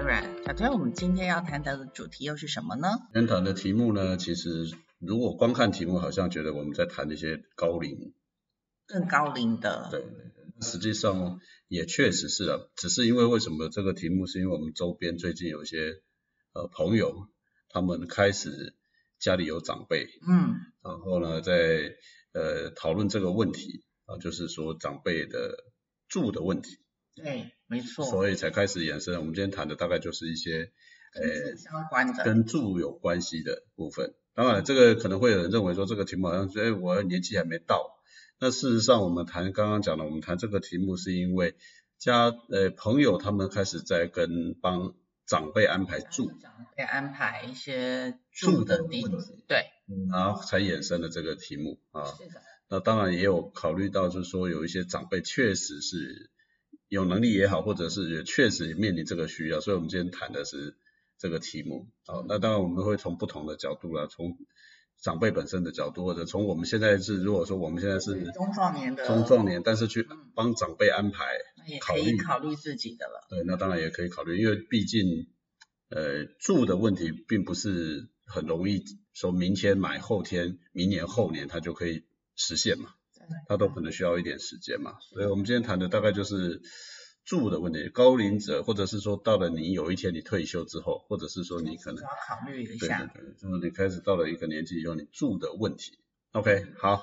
软。小推，我们今天要谈的主题又是什么呢？今天谈的题目呢，其实如果光看题目，好像觉得我们在谈一些高龄，更高龄的。对，实际上也确实是啊，只是因为为什么这个题目，是因为我们周边最近有一些呃朋友，他们开始家里有长辈，嗯，然后呢，在呃讨论这个问题啊，就是说长辈的住的问题。对，没错。所以才开始延伸。我们今天谈的大概就是一些呃相关的跟住有关系的部分。当然，这个可能会有人认为说这个题目好像说，哎，我年纪还没到。那事实上，我们谈刚刚讲的，我们谈这个题目是因为家呃朋友他们开始在跟帮长辈安排住，长辈安排一些住的地方，对，然后才衍生的这个题目啊。是的。那当然也有考虑到，就是说有一些长辈确实是。有能力也好，或者是也确实面临这个需要，所以我们今天谈的是这个题目。好，那当然我们会从不同的角度啦，从长辈本身的角度，或者从我们现在是如果说我们现在是中壮年的中壮年，但是去帮长辈安排，考虑考虑自己的了。对，那当然也可以考虑，因为毕竟呃住的问题并不是很容易说明天买后天明年后年它就可以实现嘛。他都可能需要一点时间嘛，所以我们今天谈的大概就是住的问题。高龄者，或者是说到了你有一天你退休之后，或者是说你可能要考虑一下，对对对，就是你开始到了一个年纪以后，你住的问题。OK，好，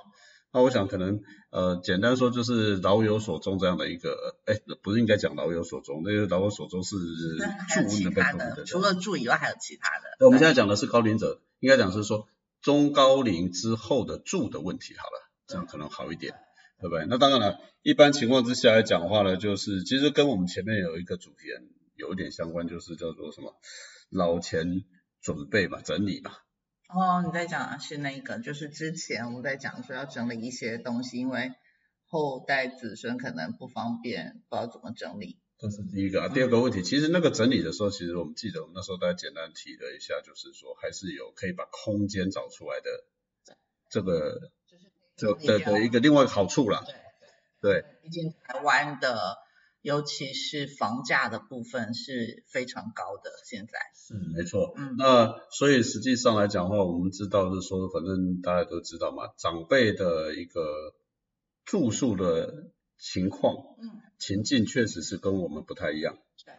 那我想可能呃简单说就是老有所终这样的一个，哎，不是应该讲老有所终，那个老有所终是住的的，除了住以外还有其他的。那我们现在讲的是高龄者，应该讲是说中高龄之后的住的问题好了。这样可能好一点，对不对？那当然了，一般情况之下来讲话呢，就是其实跟我们前面有一个主题有一点相关，就是叫做什么老钱准备吧，整理吧。哦，你在讲的是那个，就是之前我们在讲说要整理一些东西，因为后代子孙可能不方便，不知道怎么整理。这是第一个啊，第二个问题，其实那个整理的时候，其实我们记得我们那时候大家简单提了一下，就是说还是有可以把空间找出来的这个。这的的一个另外一个好处啦，对，毕竟台湾的，尤其是房价的部分是非常高的，现在是没错，嗯，那所以实际上来讲的话，我们知道是说，反正大家都知道嘛，长辈的一个住宿的情况，嗯，情境确实是跟我们不太一样，对，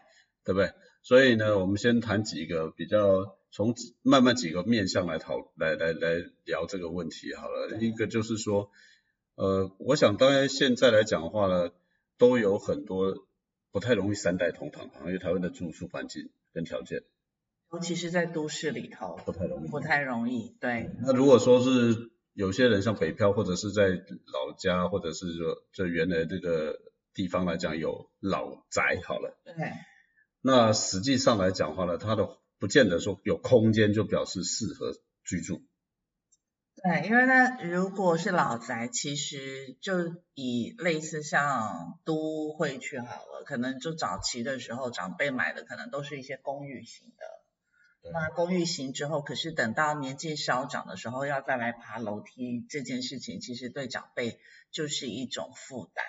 对不对？所以呢，我们先谈几个比较。从慢慢几个面向来讨来来来聊这个问题好了，一个就是说，呃，我想当然现在来讲的话呢，都有很多不太容易三代同堂，因为台湾的住宿环境跟条件，尤其是在都市里头，不太容易，不太容易，对。那如果说是有些人像北漂或者是在老家，或者是说这原来这个地方来讲有老宅好了，对。那实际上来讲话呢，它的不见得说有空间就表示适合居住。对，因为呢，如果是老宅，其实就以类似像都会区好了，可能就早期的时候长辈买的可能都是一些公寓型的。那公寓型之后，可是等到年纪稍长的时候，要再来爬楼梯这件事情，其实对长辈就是一种负担。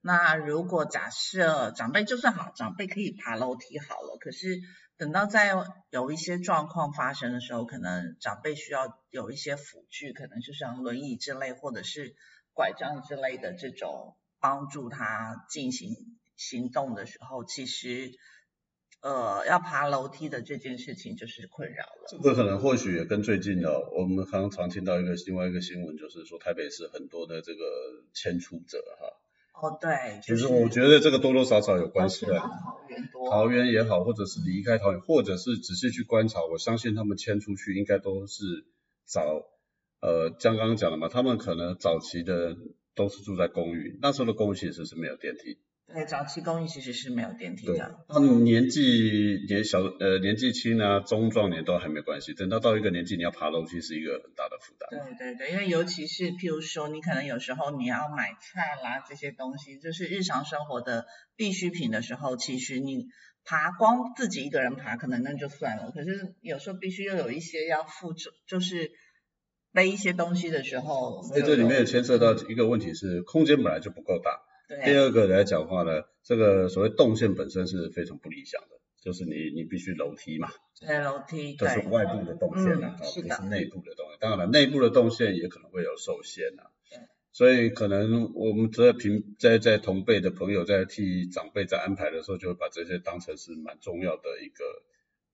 那如果假设长辈就算好，长辈可以爬楼梯好了，可是。等到在有一些状况发生的时候，可能长辈需要有一些辅具，可能就像轮椅之类，或者是拐杖之类的这种帮助他进行行动的时候，其实呃要爬楼梯的这件事情就是困扰了。这个可能或许也跟最近的我们常常听到一个另外一个新闻，就是说台北市很多的这个迁出者哈。哦，对，其实我觉得这个多多少少有关系的。桃园多，桃园也好，或者是离开桃园，或者是仔细去观察，我相信他们迁出去应该都是找，呃，像刚刚讲的嘛，他们可能早期的都是住在公寓，那时候的公寓其实是没有电梯。对，早期公寓其实是没有电梯的。他们年纪年小，呃，年纪轻啊，中壮年都还没关系。等到到一个年纪，你要爬楼梯是一个很大的负担。对对对，因为尤其是譬如说，你可能有时候你要买菜啦，这些东西就是日常生活的必需品的时候，其实你爬光自己一个人爬可能那就算了，可是有时候必须又有一些要负重，就是背一些东西的时候。所以这里面也牵涉到一个问题是，空间本来就不够大。第二个来讲话呢，这个所谓动线本身是非常不理想的，就是你你必须楼梯嘛，对楼梯，这是外部的动线啊，是的，是内部的动线。当然了，内部的动线也可能会有受限啊。所以可能我们在平在在同辈的朋友在替长辈在安排的时候，就会把这些当成是蛮重要的一个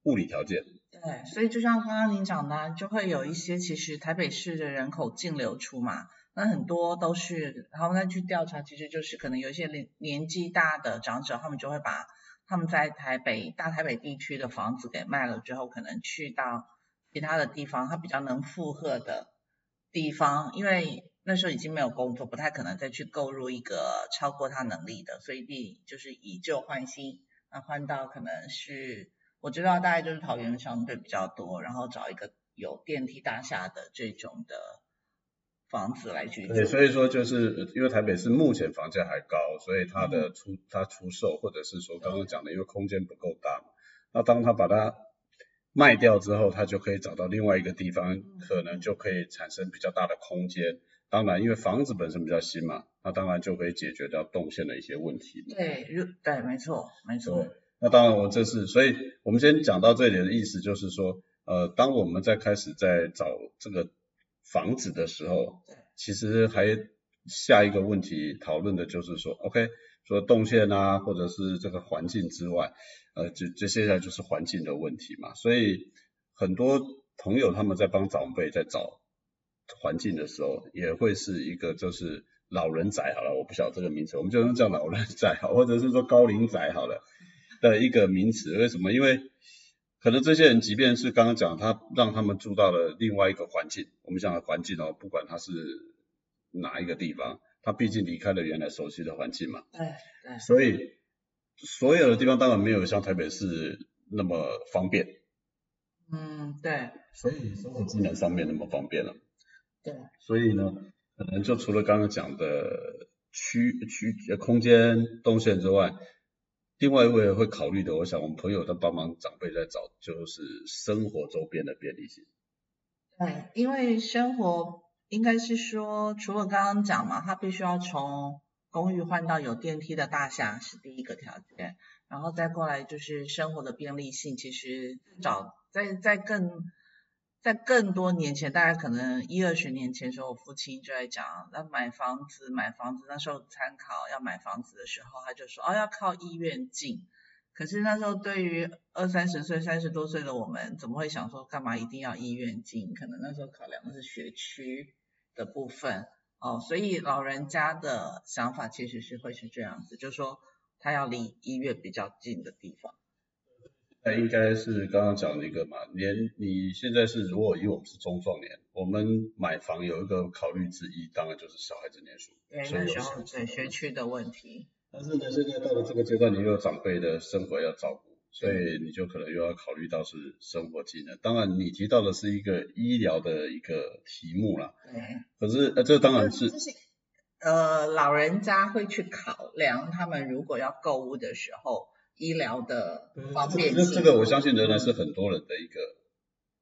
物理条件。对，所以就像刚刚您讲的，就会有一些其实台北市的人口净流出嘛，那很多都是，然后再去调查，其实就是可能有一些年年纪大的长者，他们就会把他们在台北大台北地区的房子给卖了之后，可能去到其他的地方，他比较能负荷的地方，因为。那时候已经没有工作，不太可能再去购入一个超过他能力的，所以第就是以旧换新，那换到可能是我知道大概就是桃园相对比较多，然后找一个有电梯大厦的这种的房子来居住。对，所以说就是因为台北市目前房价还高，所以它的出它出售或者是说刚刚讲的，因为空间不够大嘛，那当他把它卖掉之后，他就可以找到另外一个地方，可能就可以产生比较大的空间。当然，因为房子本身比较新嘛，那当然就可以解决掉动线的一些问题。对，对，没错，没错。那当然，我这是，所以我们先讲到这里的意思就是说，呃，当我们在开始在找这个房子的时候，其实还下一个问题讨论的就是说，OK，说动线啊，或者是这个环境之外，呃，这这接下来就是环境的问题嘛。所以很多朋友他们在帮长辈在找。环境的时候也会是一个就是老人宅好了，我不晓得这个名词，我们就用叫老人宅好，或者是说高龄宅好了的一个名词。为什么？因为可能这些人即便是刚刚讲他让他们住到了另外一个环境，我们讲的环境哦，不管他是哪一个地方，他毕竟离开了原来熟悉的环境嘛。对对。所以所有的地方当然没有像台北市那么方便。嗯，对。所以生活机能上面那么方便了。对，所以呢，可能就除了刚刚讲的区区空间动线之外，另外一位会考虑的，我想我们朋友在帮忙长辈在找，就是生活周边的便利性。对，因为生活应该是说，除了刚刚讲嘛，他必须要从公寓换到有电梯的大厦是第一个条件，然后再过来就是生活的便利性，其实找在在更。在更多年前，大概可能一二十年前时候，我父亲就在讲，那买房子买房子，那时候参考要买房子的时候，他就说，哦，要靠医院近。可是那时候对于二三十岁、三十多岁的我们，怎么会想说，干嘛一定要医院近？可能那时候考量的是学区的部分，哦，所以老人家的想法其实是会是这样子，就是说他要离医院比较近的地方。那应该是刚刚讲的一个嘛，年你现在是如果以我们是中壮年，我们买房有一个考虑之一，当然就是小孩子念书，对，那时候对学区的问题。但是呢，现在到了这个阶段，你又有长辈的生活要照顾，所以你就可能又要考虑到是生活技能。当然，你提到的是一个医疗的一个题目啦。对。可是呃，这当然是。就是呃，老人家会去考量，他们如果要购物的时候。医疗的方便性，这个我相信仍然是很多人的一个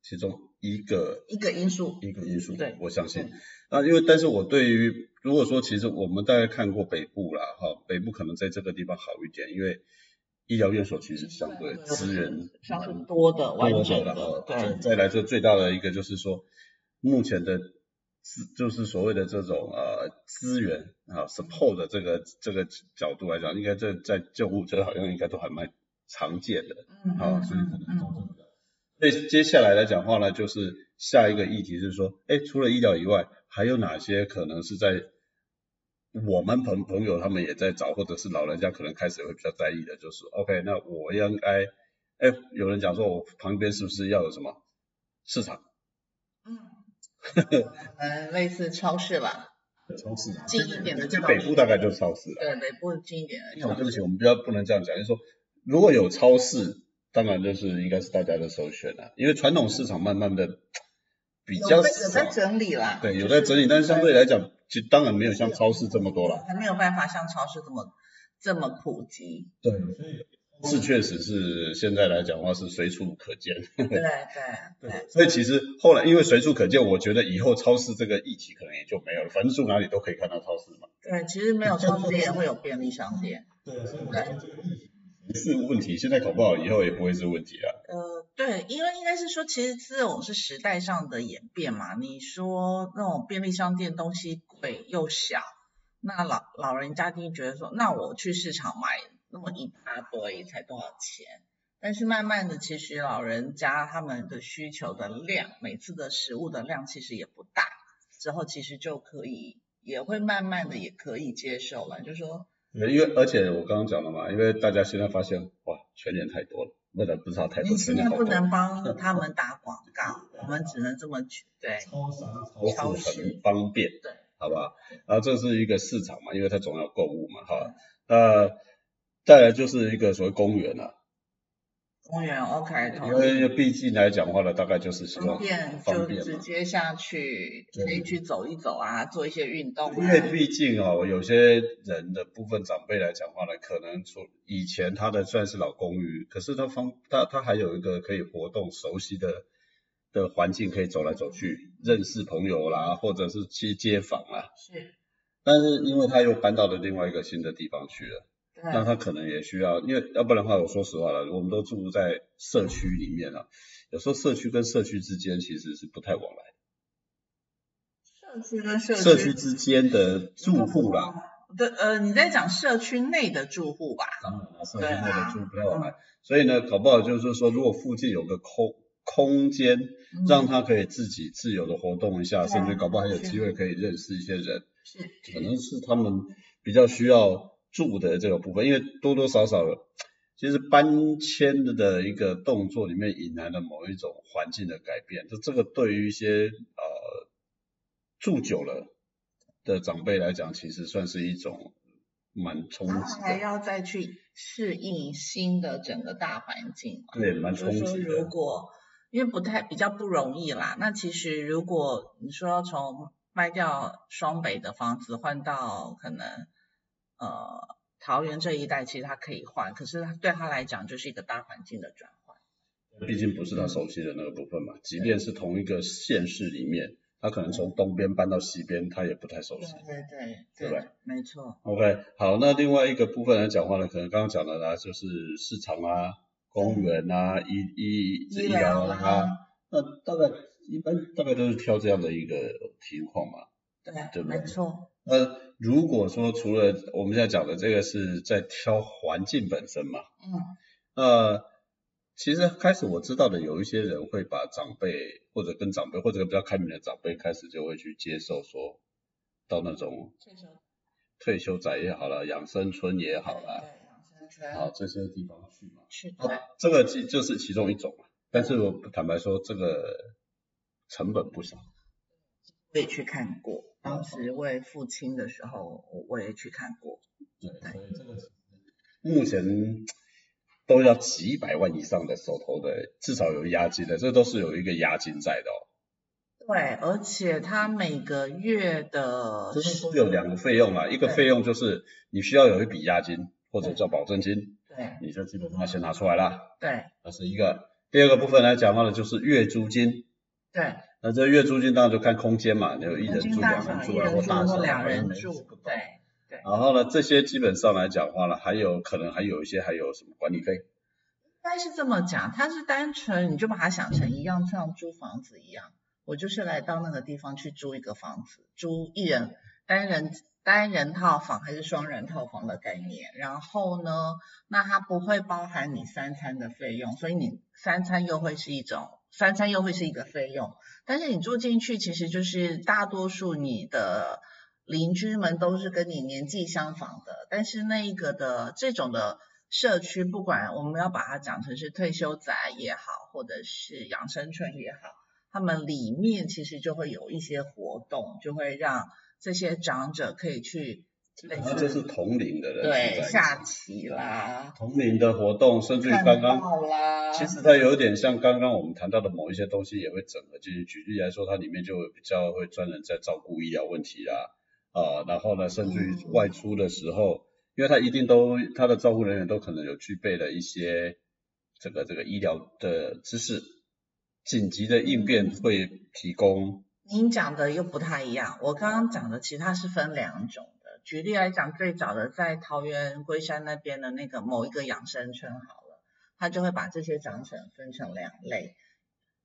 其中一个一个因素，一个因素。对，我相信。那，因为但是我对于如果说其实我们大概看过北部啦，哈，北部可能在这个地方好一点，因为医疗院所其实相对资源相对多的完整的。对。再来这最大的一个就是说目前的。资就是所谓的这种呃资源啊，support 的这个这个角度来讲，应该在在救护车好像应该都还蛮常见的，啊，所以可能都这所以接下来来讲话呢，就是下一个议题是说，哎，除了医疗以外，还有哪些可能是在我们朋朋友他们也在找，或者是老人家可能开始会比较在意的，就是 OK，那我应该，哎，有人讲说我旁边是不是要有什么市场？嗯。嗯，类似超市吧。超市。近一点的就北部大概就是超市了。对，北部近一点的。对不起，我们不要不能这样讲，就是说如果有超市，当然就是应该是大家的首选了，因为传统市场慢慢的比较有在整理啦。对，有在整理，但是相对来讲，就当然没有像超市这么多了。还没有办法像超市这么这么普及。对，所以。是确实是现在来讲的话是随处可见。对 对对。所以其实后来因为随处可见，我觉得以后超市这个议题可能也就没有了，反正住哪里都可以看到超市嘛。对，其实没有超市也会有便利商店。对，所以我觉得这个议题是问题，现在搞不好以后也不会是问题了。呃，对，因为应该是说，其实这种是时代上的演变嘛。你说那种便利商店东西贵又小，那老老人家就觉得说，那我去市场买那么一大堆才多少钱？但是慢慢的，其实老人家他们的需求的量，每次的食物的量其实也不大，之后其实就可以也会慢慢的也可以接受了，就是说。因为而且我刚刚讲了嘛，因为大家现在发现哇，全年太多了，不能不知道太多，你现在不能帮他们打广告，我们只能这么去对。超商超市很方便，对，好不好？然后这是一个市场嘛，因为它总要购物嘛，哈。那再来就是一个所谓公园了。公园 OK，因为毕竟来讲话呢，大概就是希望方便，就直接下去可以去走一走啊，做一些运动。因为毕竟哦，有些人的部分长辈来讲话呢，可能从以前他的算是老公寓，可是他方他他还有一个可以活动、熟悉的的环境，可以走来走去，认识朋友啦，或者是去街坊啦。是。但是因为他又搬到了另外一个新的地方去了。那他可能也需要，因为要不然的话，我说实话了，我们都住在社区里面啊，有时候社区跟社区之间其实是不太往来。社区跟社社区之间的住户啦。对，呃，你在讲社区内的住户吧？当然了，社区内的住户不太往来，所以呢，搞不好就是说，如果附近有个空空间，让他可以自己自由的活动一下，甚至搞不好还有机会可以认识一些人。是。可能是他们比较需要。住的这个部分，因为多多少少，其实搬迁的一个动作里面隐含了某一种环境的改变，就这个对于一些呃住久了的长辈来讲，其实算是一种蛮冲击的。还要再去适应新的整个大环境。对，蛮冲击的。如果因为不太比较不容易啦，那其实如果你说从卖掉双北的房子换到可能。呃，桃园这一带其实他可以换，可是他对他来讲就是一个大环境的转换。毕竟不是他熟悉的那个部分嘛，即便是同一个县市里面，他可能从东边搬到西边，他也不太熟悉。对对对，对没错。OK，好，那另外一个部分来讲话呢，可能刚刚讲的呢，就是市场啊、公园啊、医医医疗啊，那大概一般大概都是挑这样的一个情况嘛。对，对，没错。那如果说除了我们现在讲的这个是在挑环境本身嘛，嗯，呃，其实开始我知道的有一些人会把长辈或者跟长辈或者比较开明的长辈开始就会去接受说到那种退休。退休宅也好了，养生村也好了，养生村，好这些地方去嘛，去对，这个就就是其中一种嘛，但是我坦白说这个成本不少。我也去看过，当时为父亲的时候，我我也去看过。对，所以这个目前都要几百万以上的手头的，至少有押金的，这都是有一个押金在的哦。对，而且他每个月的，就是说有两个费用嘛，一个费用就是你需要有一笔押金或者叫保证金，对，你就基本上先拿出来了。对，那是一个。第二个部分来讲到的，就是月租金。对。那这月租金当然就看空间嘛，有一人住、两人住啊，或大小两人住，对对。然后呢，这些基本上来讲话呢，还有可能还有一些还有什么管理费？应该是这么讲，它是单纯你就把它想成一样像租房子一样，我就是来到那个地方去租一个房子，租一人单人单人套房还是双人套房的概念。然后呢，那它不会包含你三餐的费用，所以你三餐又会是一种。三餐又会是一个费用，但是你住进去，其实就是大多数你的邻居们都是跟你年纪相仿的，但是那一个的这种的社区，不管我们要把它讲成是退休宅也好，或者是养生村也好，他们里面其实就会有一些活动，就会让这些长者可以去。那就是同龄的人对下棋啦，同龄的活动，甚至于刚刚，其实它有点像刚刚我们谈到的某一些东西，也会整合进去。举例来说，它里面就比较会专人在照顾医疗问题啦，啊，然后呢，甚至于外出的时候，因为他一定都他的照顾人员都可能有具备了一些这个这个医疗的知识，紧急的应变会提供。您讲的又不太一样，我刚刚讲的其实它是分两种。举例来讲，最早的在桃园龟山那边的那个某一个养生村好了，他就会把这些长者分成两类，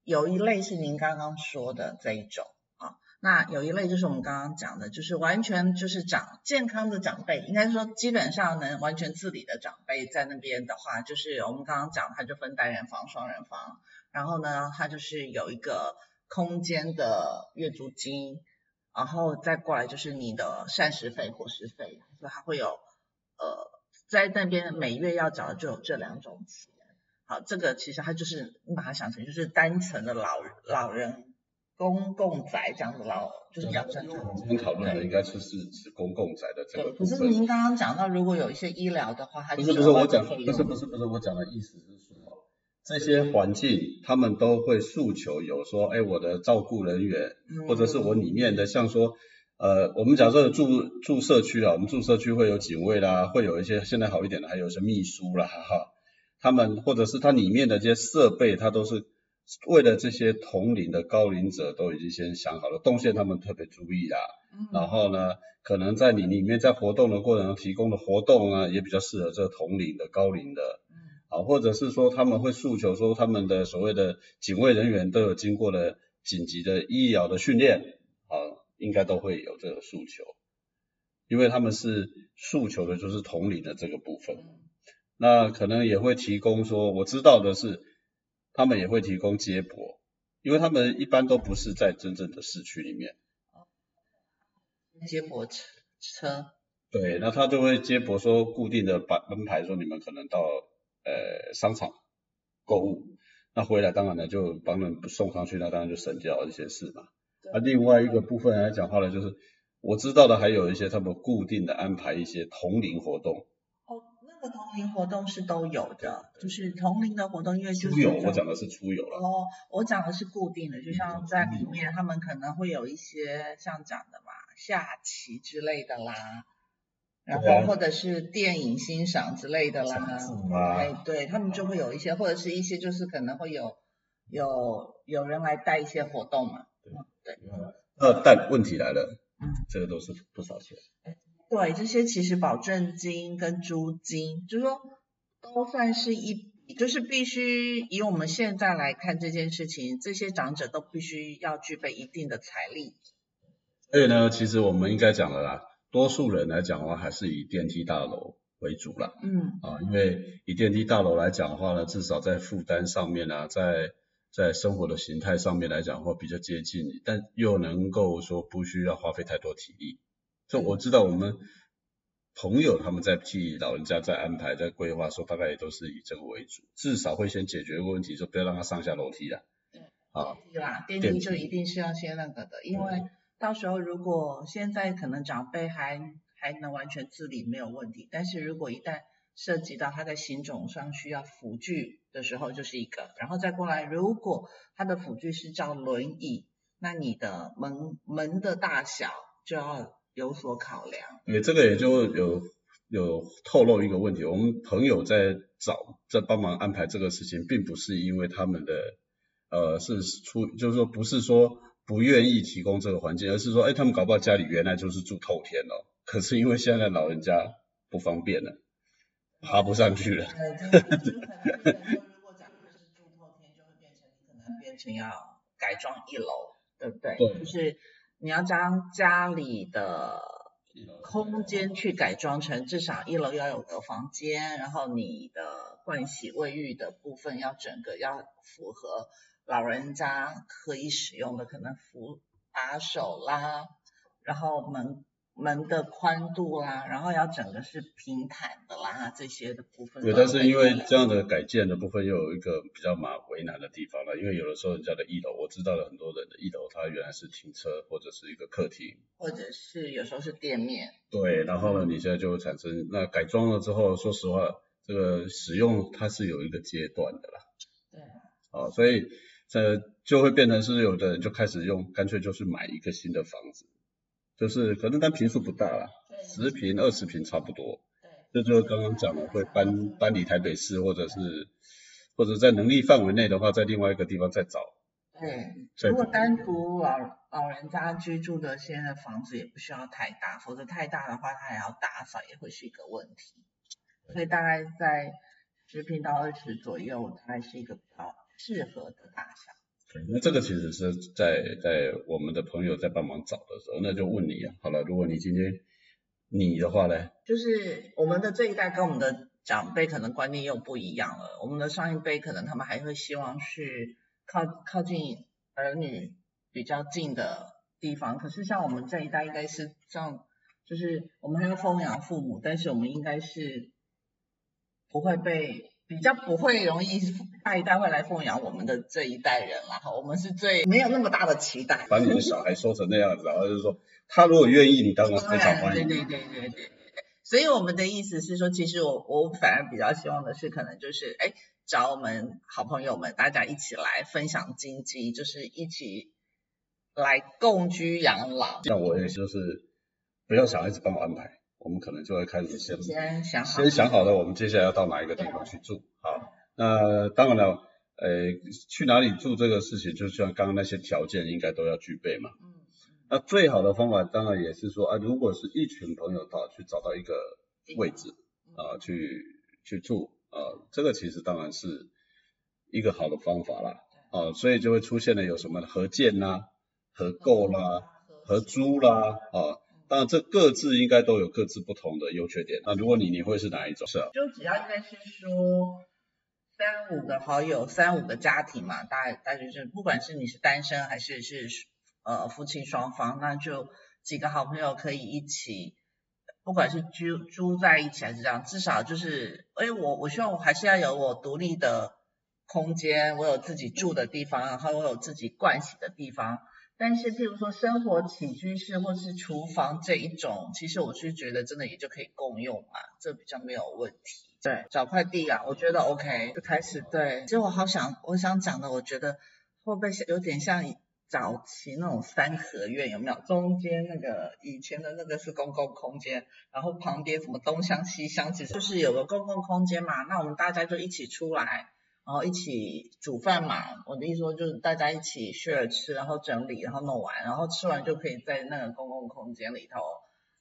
有一类是您刚刚说的这一种啊，那有一类就是我们刚刚讲的，就是完全就是长健康的长辈，应该说基本上能完全自理的长辈在那边的话，就是我们刚刚讲，他就分单人房、双人房，然后呢，他就是有一个空间的月租金。然后再过来就是你的膳食费、伙食费，所以它会有呃，在那边每月要缴的就有这两种钱。好，这个其实它就是你把它想成就是单层的老老人公共宅这样子老，就是养生。我们今天讨论的应该是是指公共宅的这个可是您刚刚讲到，如果有一些医疗的话，它不是不是我讲，不是不是不是我讲的意思是说。这些环境，他们都会诉求有说，哎，我的照顾人员，或者是我里面的，像说，呃，我们假设住住社区啊，我们住社区会有警卫啦，会有一些现在好一点的，还有一些秘书啦，哈，他们或者是它里面的这些设备，它都是为了这些同龄的高龄者都已经先想好了，动线他们特别注意啦，然后呢，可能在你里面在活动的过程中提供的活动呢，也比较适合这个同龄的高龄的。啊，或者是说他们会诉求说他们的所谓的警卫人员都有经过了紧急的医疗的训练，啊，应该都会有这个诉求，因为他们是诉求的就是同龄的这个部分，那可能也会提供说，我知道的是，他们也会提供接驳，因为他们一般都不是在真正的市区里面，接驳车车，对，那他就会接驳说固定的班门牌说你们可能到。呃，商场购物，那回来当然呢就帮人送上去，那当然就省掉一些事嘛。那另外一个部分来讲话呢，就是我知道的还有一些他们固定的安排一些同龄活动。哦，那个同龄活动是都有的，就是同龄的活动，因为出游，我讲的是出游了。哦，我讲的是固定的，就像在里面他们可能会有一些像讲的嘛，下棋之类的啦。然后或者是电影欣赏之类的啦，哎，对他们就会有一些，或者是一些就是可能会有有有人来带一些活动嘛，对，那，但问题来了，嗯，这个都是不少钱？对，这些其实保证金跟租金，就是说都算是一，就是必须以我们现在来看这件事情，这些长者都必须要具备一定的财力。所以呢，其实我们应该讲了啦。多数人来讲的话，还是以电梯大楼为主了。嗯。啊，因为以电梯大楼来讲的话呢，至少在负担上面啊，在在生活的形态上面来讲的话，比较接近，但又能够说不需要花费太多体力。就我知道我们朋友他们在替老人家在安排在规划，说大概也都是以这个为主，至少会先解决一个问题，说不要让他上下楼梯了。对。啊。电梯啦，电梯就一定是要先那个的，因为。到时候如果现在可能长辈还还能完全自理没有问题，但是如果一旦涉及到他在行走上需要辅具的时候，就是一个，然后再过来，如果他的辅具是叫轮椅，那你的门门的大小就要有所考量。对，这个也就有有透露一个问题，我们朋友在找在帮忙安排这个事情，并不是因为他们的呃是出，就是说不是说。不愿意提供这个环境，而是说，哎，他们搞不好家里原来就是住透天哦，可是因为现在老人家不方便了，爬不上去了。就可能如果假设是住透天，就会变成可能变成要改装一楼，对不对？对。就是你要将家里的空间去改装成至少一楼要有个房间，然后你的盥洗卫浴的部分要整个要符合。老人家可以使用的可能扶把手啦，然后门门的宽度啦，然后要整个是平坦的啦，这些的部分。对，但是因为这样的改建的部分又有一个比较麻为难的地方了，因为有的时候人家的一楼，我知道了很多人的一楼，它原来是停车或者是一个客厅，或者是有时候是店面。对，然后呢，你现在就会产生那改装了之后，说实话，这个使用它是有一个阶段的啦。对。啊，所以。这就会变成是有的人就开始用，干脆就是买一个新的房子，就是可能但平数不大啦，十平二十平差不多。对，这就是刚刚讲的会搬搬离台北市，或者是或者在能力范围内的话，在另外一个地方再找对，如果单独老老人家居住的现在的房子也不需要太大，否则太大的话，他也要打扫，也会是一个问题。所以大概在十平到二十左右，它是一个比较适合的大小。对，那这个其实是在在我们的朋友在帮忙找的时候，那就问你啊，好了，如果你今天你的话呢？就是我们的这一代跟我们的长辈可能观念又不一样了，我们的上一辈可能他们还会希望是。靠靠近儿女比较近的地方，可是像我们这一代应该是像，就是我们还要奉养父母，但是我们应该是不会被比较不会容易下一代会来奉养我们的这一代人啦。我们是最没有那么大的期待。把你的小孩说成那样子，然后就是说他如果愿意，你当然非常欢迎。对对对对对对。所以我们的意思是说，其实我我反而比较希望的是，可能就是哎。找我们好朋友们，大家一起来分享经济，就是一起来共居养老。像我也就是不要小孩子帮我安排，我们可能就会开始先先想好，了，我们接下来要到哪一个地方去住。好，那当然了，呃，去哪里住这个事情，就像刚刚那些条件应该都要具备嘛。嗯。那最好的方法当然也是说啊，如果是一群朋友到去找到一个位置啊，去去住。啊，这个其实当然是一个好的方法啦，啊，所以就会出现了有什么合建啦、合购啦、合租啦，啊，当然这各自应该都有各自不同的优缺点。那如果你你会是哪一种？是啊，就只要应该是说三五个好友、三五个家庭嘛，大大就是不管是你是单身还是是呃夫妻双方，那就几个好朋友可以一起。不管是居住在一起还是这样，至少就是，哎，我我希望我还是要有我独立的空间，我有自己住的地方，然后我有自己盥洗的地方。但是，譬如说生活起居室或是厨房这一种，其实我是觉得真的也就可以共用嘛，这比较没有问题。对，找快递啊，我觉得 OK，就开始对。其实我好想，我想讲的，我觉得会不会有点像。早期那种三合院有没有？中间那个以前的那个是公共空间，然后旁边什么东厢西厢，其实就是有个公共空间嘛。那我们大家就一起出来，然后一起煮饭嘛。我的意思说就是大家一起 share 吃，然后整理，然后弄完，然后吃完就可以在那个公共空间里头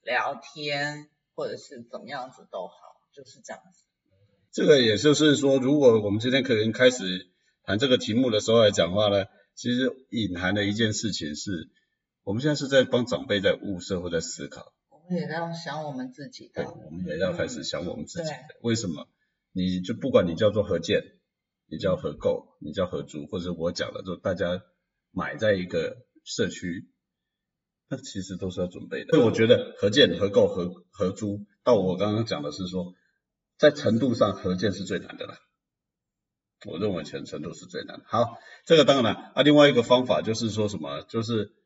聊天，或者是怎么样子都好，就是这样子。这个也就是说，如果我们今天可能开始谈这个题目的时候来讲话呢？其实隐含的一件事情是，我们现在是在帮长辈在物色或在思考。我们也要想我们自己的。对，我们也要开始想我们自己的。为什么？你就不管你叫做何建，你叫合购，你叫合租，或者我讲的，就大家买在一个社区，那其实都是要准备的。所以我觉得合建、合购、合合租，到我刚刚讲的是说，在程度上合建是最难的了。我认为全程都是最难。好，这个当然了啊，另外一个方法就是说什么，就是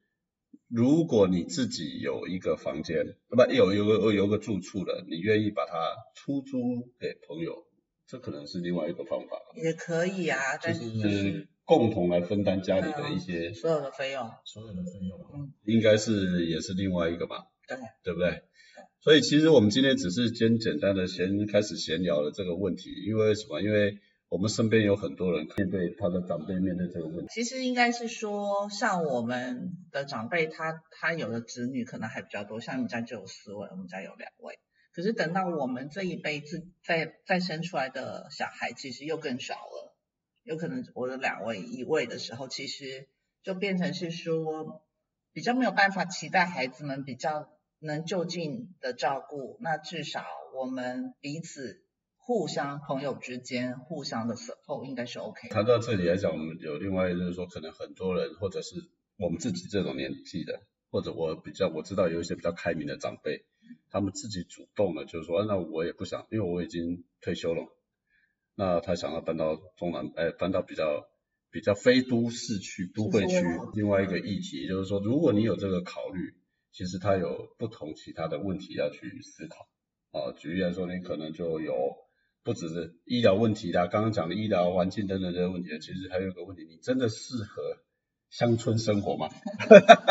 如果你自己有一个房间，不有有个有个住处的，你愿意把它出租给朋友，这可能是另外一个方法。也可以啊，就是共同来分担家里的一些所有的费用，所有的费用，嗯，应该是也是另外一个吧？对，对不对？所以其实我们今天只是先简单的先开始闲聊了这个问题，因为什么？因为我们身边有很多人面对他的长辈面对这个问题。其实应该是说，像我们的长辈，他他有的子女可能还比较多，像你家就有四位，我们家有两位。可是等到我们这一辈子再再生出来的小孩，其实又更少了。有可能我的两位一位的时候，其实就变成是说，比较没有办法期待孩子们比较能就近的照顾。那至少我们彼此。互相朋友之间互相的 support 应该是 OK。谈到这里来讲，我们有另外就是说，可能很多人或者是我们自己这种年纪的，或者我比较我知道有一些比较开明的长辈，他们自己主动的，就是说，那我也不想，因为我已经退休了，那他想要搬到中南，哎，搬到比较比较非都市区、都会区。另外一个议题就是说，如果你有这个考虑，其实他有不同其他的问题要去思考。啊，举例来说，你可能就有。不只是医疗问题啦，刚刚讲的医疗环境等等这些问题，其实还有一个问题，你真的适合乡村生活嘛？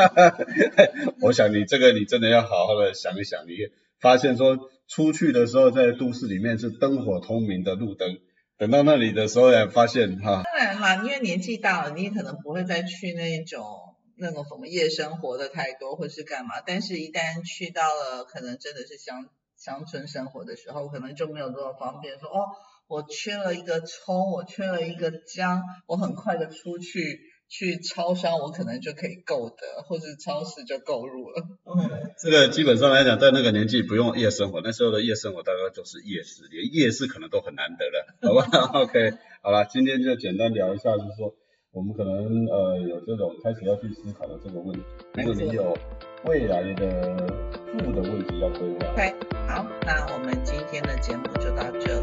我想你这个你真的要好好的想一想，你发现说出去的时候在都市里面是灯火通明的路灯，等到那里的时候才发现哈。当然啦，因为年纪大了，你也可能不会再去那种那种什么夜生活的太多，或是干嘛。但是，一旦去到了可能真的是乡乡村生活的时候，可能就没有这么方便。说哦，我缺了一个葱，我缺了一个姜，我很快的出去。去超商，我可能就可以购得，或者超市就购入了。嗯，这个基本上来讲，在那个年纪不用夜生活，那时候的夜生活大概就是夜市，连夜市可能都很难得了，好吧？OK，好了，今天就简单聊一下，就是说我们可能呃有这种开始要去思考的这个问题，如果你有未来的住的问题要规划。OK，好，那我们今天的节目就到这。